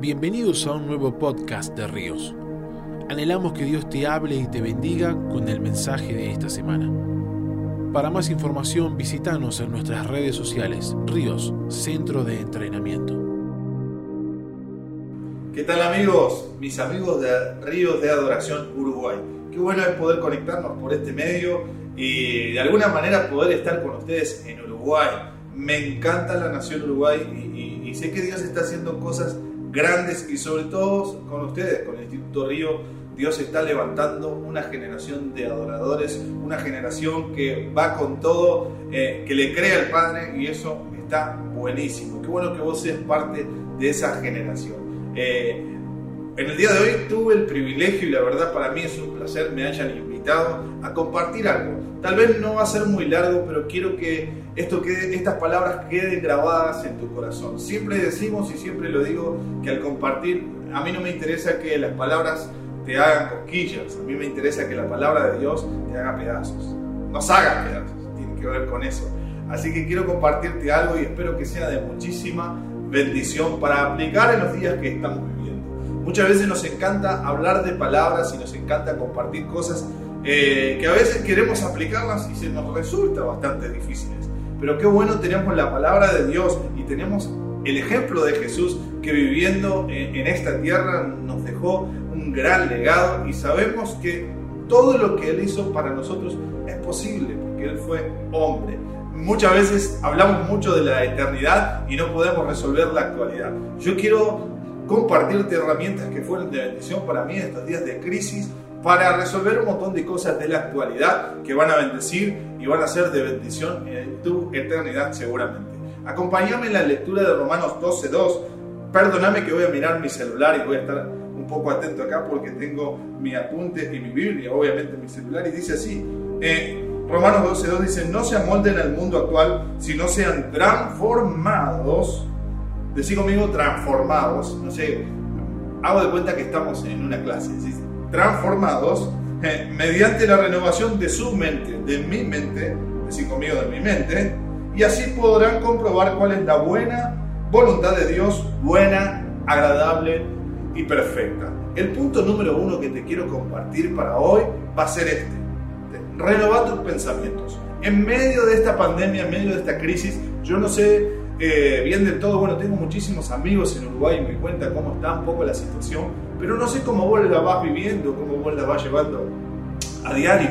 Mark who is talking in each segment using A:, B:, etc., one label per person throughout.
A: Bienvenidos a un nuevo podcast de Ríos. Anhelamos que Dios te hable y te bendiga con el mensaje de esta semana. Para más información visítanos en nuestras redes sociales Ríos, Centro de Entrenamiento.
B: ¿Qué tal amigos? Mis amigos de Ríos de Adoración Uruguay. Qué bueno es poder conectarnos por este medio y de alguna manera poder estar con ustedes en Uruguay. Me encanta la nación Uruguay y, y sé que Dios está haciendo cosas grandes y sobre todo con ustedes, con el Instituto Río, Dios está levantando una generación de adoradores, una generación que va con todo, eh, que le cree al Padre y eso está buenísimo. Qué bueno que vos seas parte de esa generación. Eh, en el día de hoy tuve el privilegio y la verdad para mí es un placer me hayan invitado a compartir algo. Tal vez no va a ser muy largo, pero quiero que esto estas palabras queden grabadas en tu corazón. Siempre decimos y siempre lo digo que al compartir, a mí no me interesa que las palabras te hagan cosquillas, a mí me interesa que la palabra de Dios te haga pedazos. Nos haga pedazos, tiene que ver con eso. Así que quiero compartirte algo y espero que sea de muchísima bendición para aplicar en los días que estamos viviendo. Muchas veces nos encanta hablar de palabras y nos encanta compartir cosas eh, que a veces queremos aplicarlas y se nos resulta bastante difíciles. Pero qué bueno tenemos la palabra de Dios y tenemos el ejemplo de Jesús que viviendo en, en esta tierra nos dejó un gran legado y sabemos que todo lo que Él hizo para nosotros es posible porque Él fue hombre. Muchas veces hablamos mucho de la eternidad y no podemos resolver la actualidad. Yo quiero compartirte herramientas que fueron de bendición para mí en estos días de crisis para resolver un montón de cosas de la actualidad que van a bendecir y van a ser de bendición en tu eternidad seguramente. Acompáñame en la lectura de Romanos 12.2. Perdóname que voy a mirar mi celular y voy a estar un poco atento acá porque tengo mi apunte y mi Biblia, obviamente mi celular, y dice así. Eh, Romanos 12.2 dice, no se amolden al mundo actual, sino sean transformados Decí conmigo transformados, no sé, hago de cuenta que estamos en una clase, transformados eh, mediante la renovación de su mente, de mi mente, decí conmigo de mi mente, y así podrán comprobar cuál es la buena voluntad de Dios, buena, agradable y perfecta. El punto número uno que te quiero compartir para hoy va a ser este. Renovar tus pensamientos. En medio de esta pandemia, en medio de esta crisis, yo no sé eh, bien del todo, bueno, tengo muchísimos amigos en Uruguay y me cuenta cómo está un poco la situación, pero no sé cómo vos la vas viviendo, cómo vos la vas llevando a diario.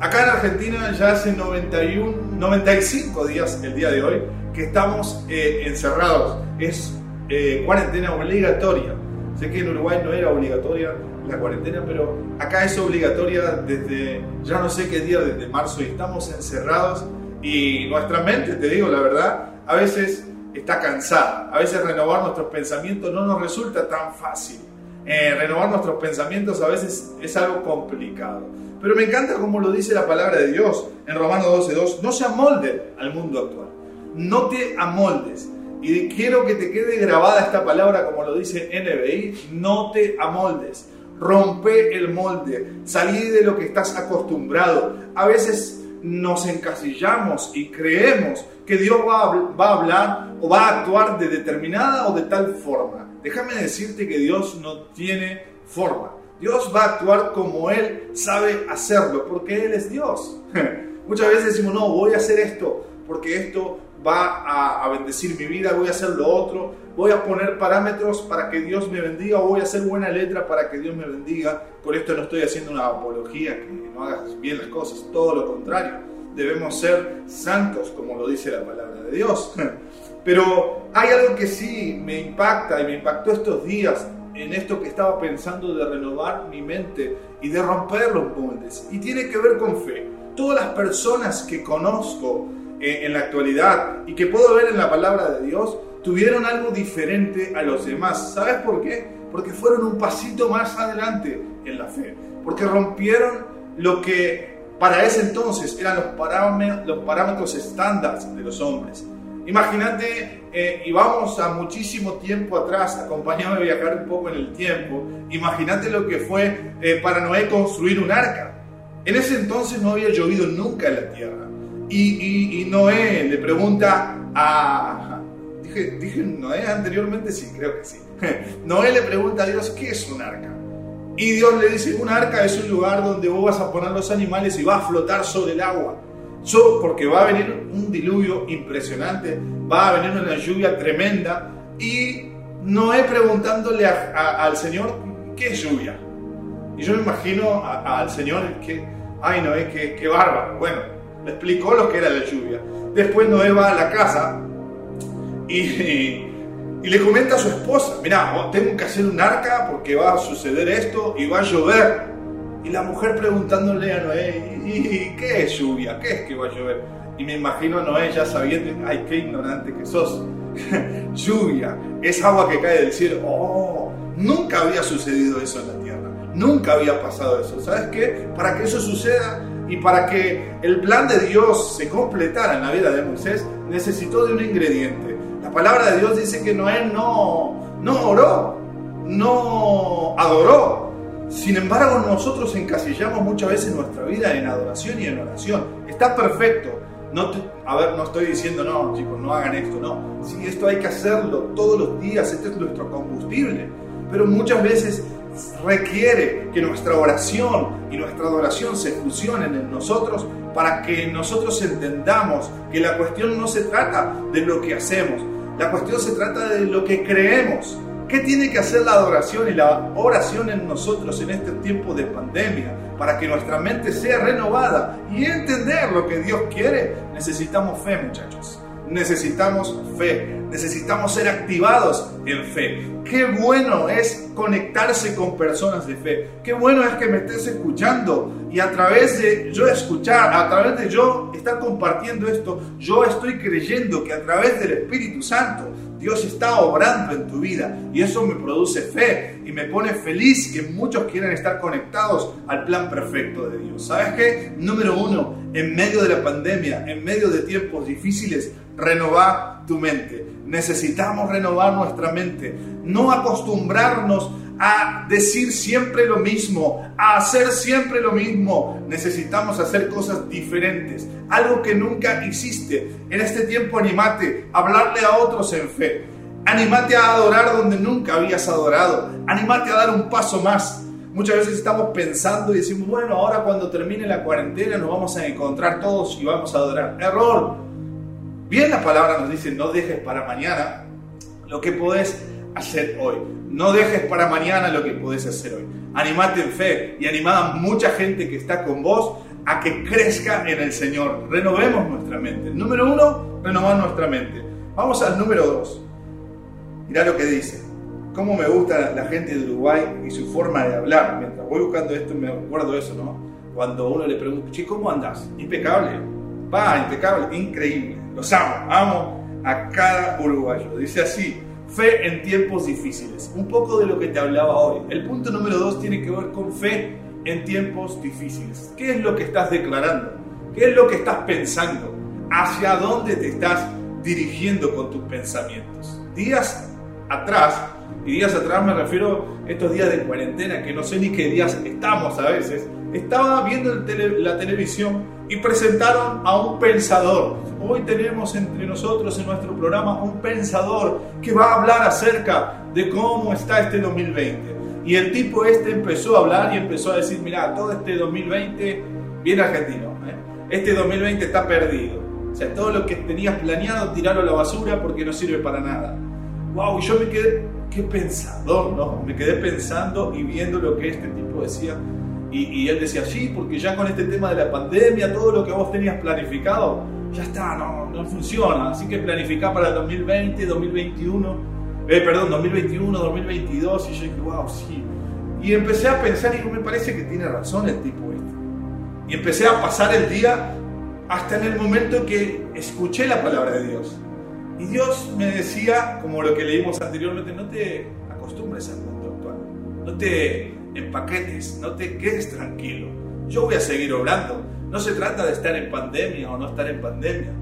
B: Acá en Argentina ya hace 91, 95 días el día de hoy que estamos eh, encerrados. Es eh, cuarentena obligatoria. Sé que en Uruguay no era obligatoria la cuarentena, pero acá es obligatoria desde ya no sé qué día, desde marzo, y estamos encerrados y nuestra mente, te digo la verdad, a veces está cansada. A veces renovar nuestros pensamientos no nos resulta tan fácil. Eh, renovar nuestros pensamientos a veces es algo complicado. Pero me encanta como lo dice la palabra de Dios en Romanos 12.2. No se amolde al mundo actual. No te amoldes. Y quiero que te quede grabada esta palabra como lo dice NBI. No te amoldes. Rompe el molde. Salí de lo que estás acostumbrado. A veces nos encasillamos y creemos que Dios va a, hablar o va a actuar de determinada o de tal forma. Déjame decirte que Dios no tiene forma. Dios va a actuar como Él sabe hacerlo, porque Él es Dios. Muchas veces decimos, no, voy a hacer esto, porque esto va a, bendecir mi vida, voy a hacer lo otro, voy a poner parámetros para que Dios me bendiga, o voy a hacer buena letra para que Dios me bendiga. Por esto no estoy haciendo una apología, que no hagas bien las cosas, todo lo contrario. Debemos ser santos, como lo dice la palabra de Dios. Pero hay algo que sí me impacta y me impactó estos días en esto que estaba pensando de renovar mi mente y de romper los moldes. Y tiene que ver con fe. Todas las personas que conozco en la actualidad y que puedo ver en la palabra de Dios, tuvieron algo diferente a los demás. ¿Sabes por qué? Porque fueron un pasito más adelante en la fe. Porque rompieron lo que para ese entonces eran los parámetros, los estándar de los hombres. Imagínate, eh, y vamos a muchísimo tiempo atrás, acompáñame a viajar un poco en el tiempo, imagínate lo que fue eh, para Noé construir un arca. En ese entonces no había llovido nunca en la tierra. Y, Noé le pregunta a, dije, dije Noé anteriormente, sí, creo que sí. Noé le pregunta a Dios, ¿qué es un arca? Y Dios le dice, un arca es un lugar donde vos vas a poner los animales y va a flotar sobre el agua. So, porque va a venir un diluvio impresionante, va a venir una lluvia tremenda y Noé preguntándole al Señor, ¿qué es lluvia? Y yo me imagino al Señor que, ay Noé, qué, qué bárbaro. Bueno, le explicó lo que era la lluvia. Después Noé va a la casa y, y le comenta a su esposa, mira, tengo que hacer un arca porque va a suceder esto y va a llover. Y la mujer preguntándole a Noé, ¿y qué es lluvia? ¿Qué es que va a llover? Y me imagino a Noé ya sabiendo, ay, qué ignorante que sos. lluvia, es agua que cae del cielo. Oh, nunca había sucedido eso en la tierra. Nunca había pasado eso. ¿Sabes qué? Para que eso suceda y para que el plan de Dios se completara en la vida de Moisés, necesitó de un ingrediente la palabra de Dios dice que Noé no, no oró, no adoró. Sin embargo, nosotros encasillamos muchas veces nuestra vida en adoración y en oración. Está perfecto. No a ver, no estoy diciendo, no, chicos, no hagan esto, no. Sí, esto hay que hacerlo todos los días, este es nuestro combustible. Pero muchas veces requiere que nuestra oración y nuestra adoración se fusionen en nosotros para que nosotros entendamos que la cuestión no se trata de lo que hacemos, la cuestión se trata de lo que creemos. ¿Qué tiene que hacer la adoración y la oración en nosotros en este tiempo de pandemia? Para que nuestra mente sea renovada y entender lo que Dios quiere, necesitamos fe, muchachos necesitamos fe, necesitamos ser activados en fe. Qué bueno es conectarse con personas de fe. Qué bueno es que me estés escuchando y a través de yo escuchar, a través de yo estar compartiendo esto, yo estoy creyendo que a través del Espíritu Santo Dios está obrando en tu vida y eso me produce fe y me pone feliz que muchos quieran estar conectados al plan perfecto de Dios. ¿Sabes qué? Número uno, en medio de la pandemia, en medio de tiempos difíciles, renovar tu mente. Necesitamos renovar nuestra mente, no acostumbrarnos a decir siempre lo mismo, a hacer siempre lo mismo. Necesitamos hacer cosas diferentes, algo que nunca hiciste. En este tiempo animate a hablarle a otros en fe. Animate a adorar donde nunca habías adorado. Animate a dar un paso más. Muchas veces estamos pensando y decimos, bueno, ahora cuando termine la cuarentena nos vamos a encontrar todos y vamos a adorar. Error. Bien la palabra nos dice, no dejes para mañana lo que podés hacer hoy. No dejes para mañana lo que podés hacer hoy. Animate en fe y animada a mucha gente que está con vos a que crezca en el Señor. Renovemos nuestra mente. Número uno, renovar nuestra mente. Vamos al número dos. Mirá lo que dice. Cómo me gusta la gente de Uruguay y su forma de hablar. Mientras voy buscando esto me acuerdo eso, ¿no? Cuando uno le pregunta, che, ¿cómo andás? Impecable. Impecable, increíble. Los amo, amo a cada uruguayo. Dice así, Fe en tiempos difíciles. Un poco de lo que te hablaba hoy. El punto número dos tiene que ver con fe en tiempos difíciles. ¿Qué es lo que estás declarando? ¿Qué es lo que estás pensando? ¿Hacia dónde te estás dirigiendo con tus pensamientos? Días atrás, y días atrás me refiero a estos días de cuarentena, que no sé ni qué días estamos a veces, estaba viendo la televisión y presentaron a un pensador. Hoy tenemos entre nosotros en nuestro programa un pensador que va a hablar acerca de cómo está este 2020. Y el tipo este empezó a hablar y empezó a decir, mira, todo este 2020, bien argentino, ¿eh? este 2020 está perdido. O sea, todo lo que tenías planeado, tirarlo a la basura porque no sirve para nada. Wow, y yo me quedé, qué pensador, ¿no? Me quedé pensando y viendo lo que este tipo decía y, él decía, sí, porque ya con este tema de la pandemia, todo lo que vos tenías planificado, ya está, no, no funciona. Así que planificá para el 2020, 2021, eh, perdón, 2021, 2022. Y yo dije, wow, sí. Y empecé a pensar y me parece que tiene razón el tipo este. Y empecé a pasar el día hasta en el momento en que escuché la palabra de Dios. Y Dios me decía, como lo que leímos anteriormente, no te acostumbres al mundo actual. No te en paquetes, no te quedes tranquilo. Yo voy a seguir obrando. No se trata de estar en pandemia o no estar en pandemia.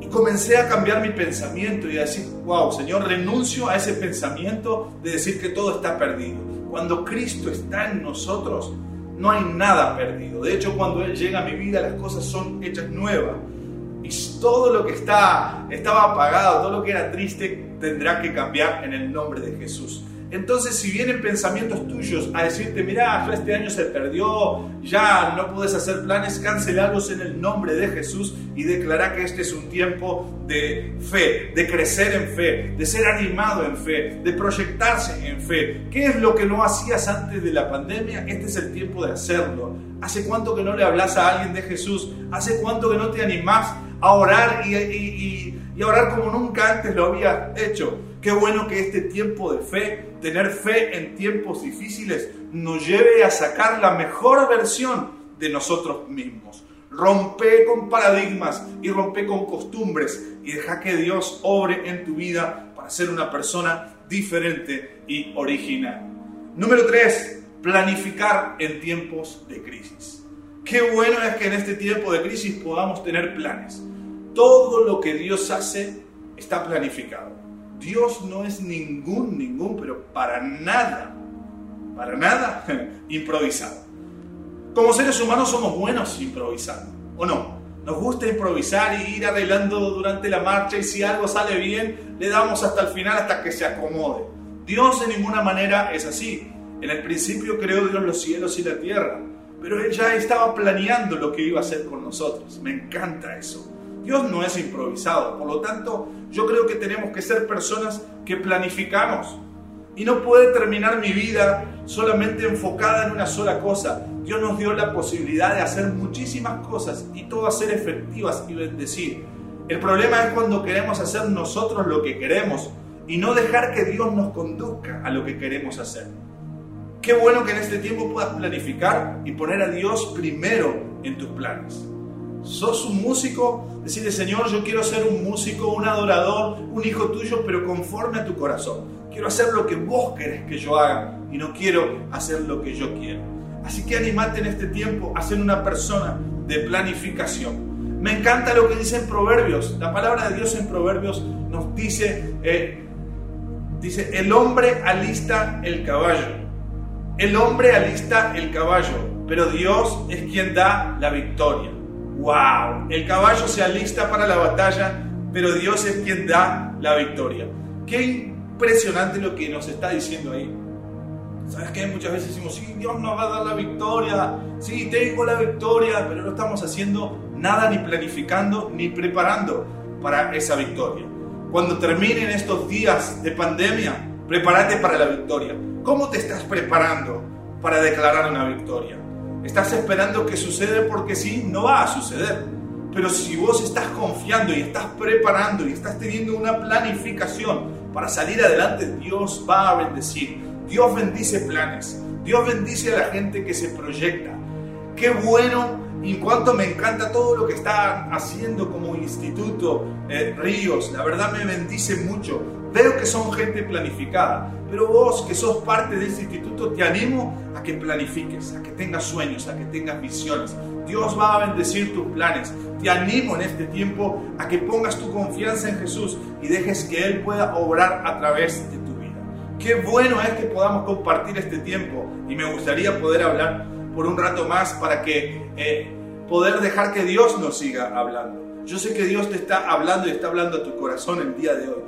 B: Y comencé a cambiar mi pensamiento y a decir, wow, Señor, renuncio a ese pensamiento de decir que todo está perdido. Cuando Cristo está en nosotros, no hay nada perdido. De hecho, cuando Él llega a mi vida, las cosas son hechas nuevas. y todo lo que está, estaba apagado, todo lo que era triste, tendrá que cambiar en el nombre de Jesús. Entonces, si vienen pensamientos tuyos a decirte, mira, ya este año se perdió, ya no puedes hacer planes, cancelarlos en el nombre de Jesús y declarar que este es un tiempo de fe, de crecer en fe, de ser animado en fe, de proyectarse en fe. ¿Qué es lo que no hacías antes de la pandemia? Este es el tiempo de hacerlo. ¿Hace cuánto que no le hablas a alguien de Jesús? ¿Hace cuánto que no te animás a orar y, orar como nunca antes lo había hecho? Qué bueno que este tiempo de fe, tener fe en tiempos difíciles, nos lleve a sacar la mejor versión de nosotros mismos. Rompe con paradigmas y rompe con costumbres y deja que Dios obre en tu vida para ser una persona diferente y original. Número 3. Planificar en tiempos de crisis. Qué bueno es que en este tiempo de crisis podamos tener planes. Todo lo que Dios hace está planificado. Dios no es ningún, ningún, pero para nada, para nada improvisado. Como seres humanos somos buenos improvisando, ¿o no? Nos gusta improvisar y ir arreglando durante la marcha y si algo sale bien, le damos hasta el final hasta que se acomode. Dios de ninguna manera es así. En el principio creó Dios los cielos y la tierra, pero Él ya estaba planeando lo que iba a hacer con nosotros. Me encanta eso. Dios no es improvisado, por lo tanto yo creo que tenemos que ser personas que planificamos. Y no puede terminar mi vida solamente enfocada en una sola cosa. Dios nos dio la posibilidad de hacer muchísimas cosas y todas ser efectivas y bendecir. El problema es cuando queremos hacer nosotros lo que queremos y no dejar que Dios nos conduzca a lo que queremos hacer. Qué bueno que en este tiempo puedas planificar y poner a Dios primero en tus planes. ¿Sos un músico? Decirle, Señor, yo quiero ser un músico, un adorador, un hijo tuyo, pero conforme a tu corazón. Quiero hacer lo que vos querés que yo haga y no quiero hacer lo que yo quiero. Así que animate en este tiempo a ser una persona de planificación. Me encanta lo que dice en Proverbios. La palabra de Dios en Proverbios nos dice, eh, dice, el hombre alista el caballo. El hombre alista el caballo, pero Dios es quien da la victoria. ¡Wow! El caballo se alista para la batalla, pero Dios es quien da la victoria. Qué impresionante lo que nos está diciendo ahí. ¿Sabes qué? Muchas veces decimos, sí, Dios nos va a dar la victoria, sí, tengo la victoria, pero no estamos haciendo nada ni planificando ni preparando para esa victoria. Cuando terminen estos días de pandemia, prepárate para la victoria. ¿Cómo te estás preparando para declarar una victoria? Estás esperando que suceda porque sí, no va a suceder. Pero si vos estás confiando y estás preparando y estás teniendo una planificación para salir adelante, Dios va a bendecir. Dios bendice planes. Dios bendice a la gente que se proyecta. Qué bueno y cuánto me encanta todo lo que está haciendo como Instituto eh, Ríos. La verdad me bendice mucho. Veo que son gente planificada, pero vos que sos parte de este instituto, te animo a que planifiques, a que tengas sueños, a que tengas visiones. Dios va a bendecir tus planes. Te animo en este tiempo a que pongas tu confianza en Jesús y dejes que Él pueda obrar a través de tu vida. Qué bueno es que podamos compartir este tiempo y me gustaría poder hablar por un rato más para que eh, poder dejar que Dios nos siga hablando. Yo sé que Dios te está hablando y está hablando a tu corazón el día de hoy.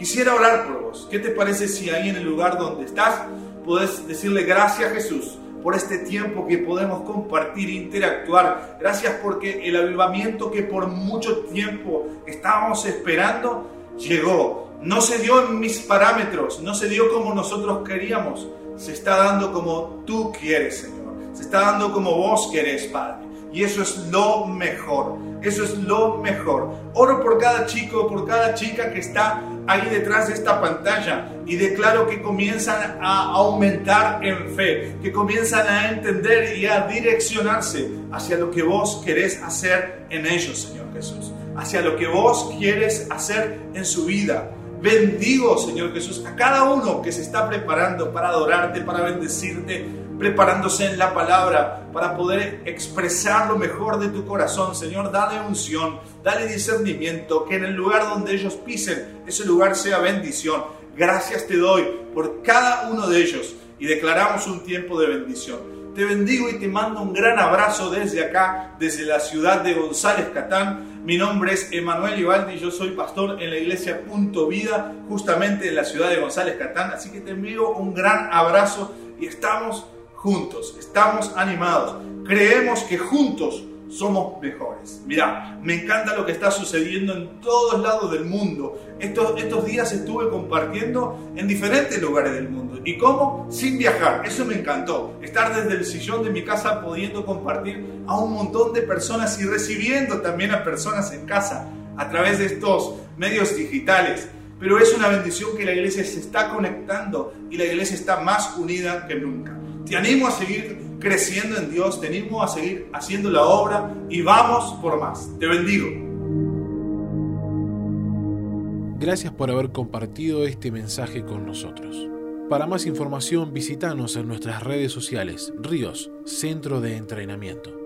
B: Quisiera orar por vos. ¿Qué te parece si ahí en el lugar donde estás puedes decirle gracias Jesús por este tiempo que podemos compartir e interactuar? Gracias porque el avivamiento que por mucho tiempo estábamos esperando llegó. No se dio en mis parámetros, no se dio como nosotros queríamos. Se está dando como tú quieres, Señor. Se está dando como vos querés, Padre. Y eso es lo mejor. Eso es lo mejor. Oro por cada chico, por cada chica que está ahí detrás de esta pantalla y declaro que comienzan a aumentar en fe, que comienzan a entender y a direccionarse hacia lo que vos querés hacer en ellos, Señor Jesús, hacia lo que vos quieres hacer en su vida. Bendigo, Señor Jesús, a cada uno que se está preparando para adorarte, para bendecirte, preparándose en la palabra para poder expresar lo mejor de tu corazón. Señor, dale unción, dale discernimiento, que en el lugar donde ellos pisen, ese lugar sea bendición. Gracias te doy por cada uno de ellos y declaramos un tiempo de bendición. Te bendigo y te mando un gran abrazo desde acá, desde la ciudad de González Catán Mi nombre es Emanuel Ibaldi, yo soy pastor en la iglesia Punto Vida, justamente en la ciudad de González Catán. Así que te envío un gran abrazo y estamos juntos, estamos animados. Creemos que juntos somos mejores. Mirá, me encanta lo que está sucediendo en todos lados del mundo. Estos, estos días estuve compartiendo en diferentes lugares del mundo. ¿Y cómo? Sin viajar. Eso me encantó. Estar desde el sillón de mi casa pudiendo compartir a un montón de personas y recibiendo también a personas en casa a través de estos medios digitales. Pero es una bendición que la iglesia se está conectando y la iglesia está más unida que nunca. Te animo a seguir creciendo en Dios, te animo a seguir haciendo la obra y vamos por más. Te bendigo.
A: Gracias por haber compartido este mensaje con nosotros. Para más información visítanos en nuestras redes sociales, Ríos, Centro de Entrenamiento.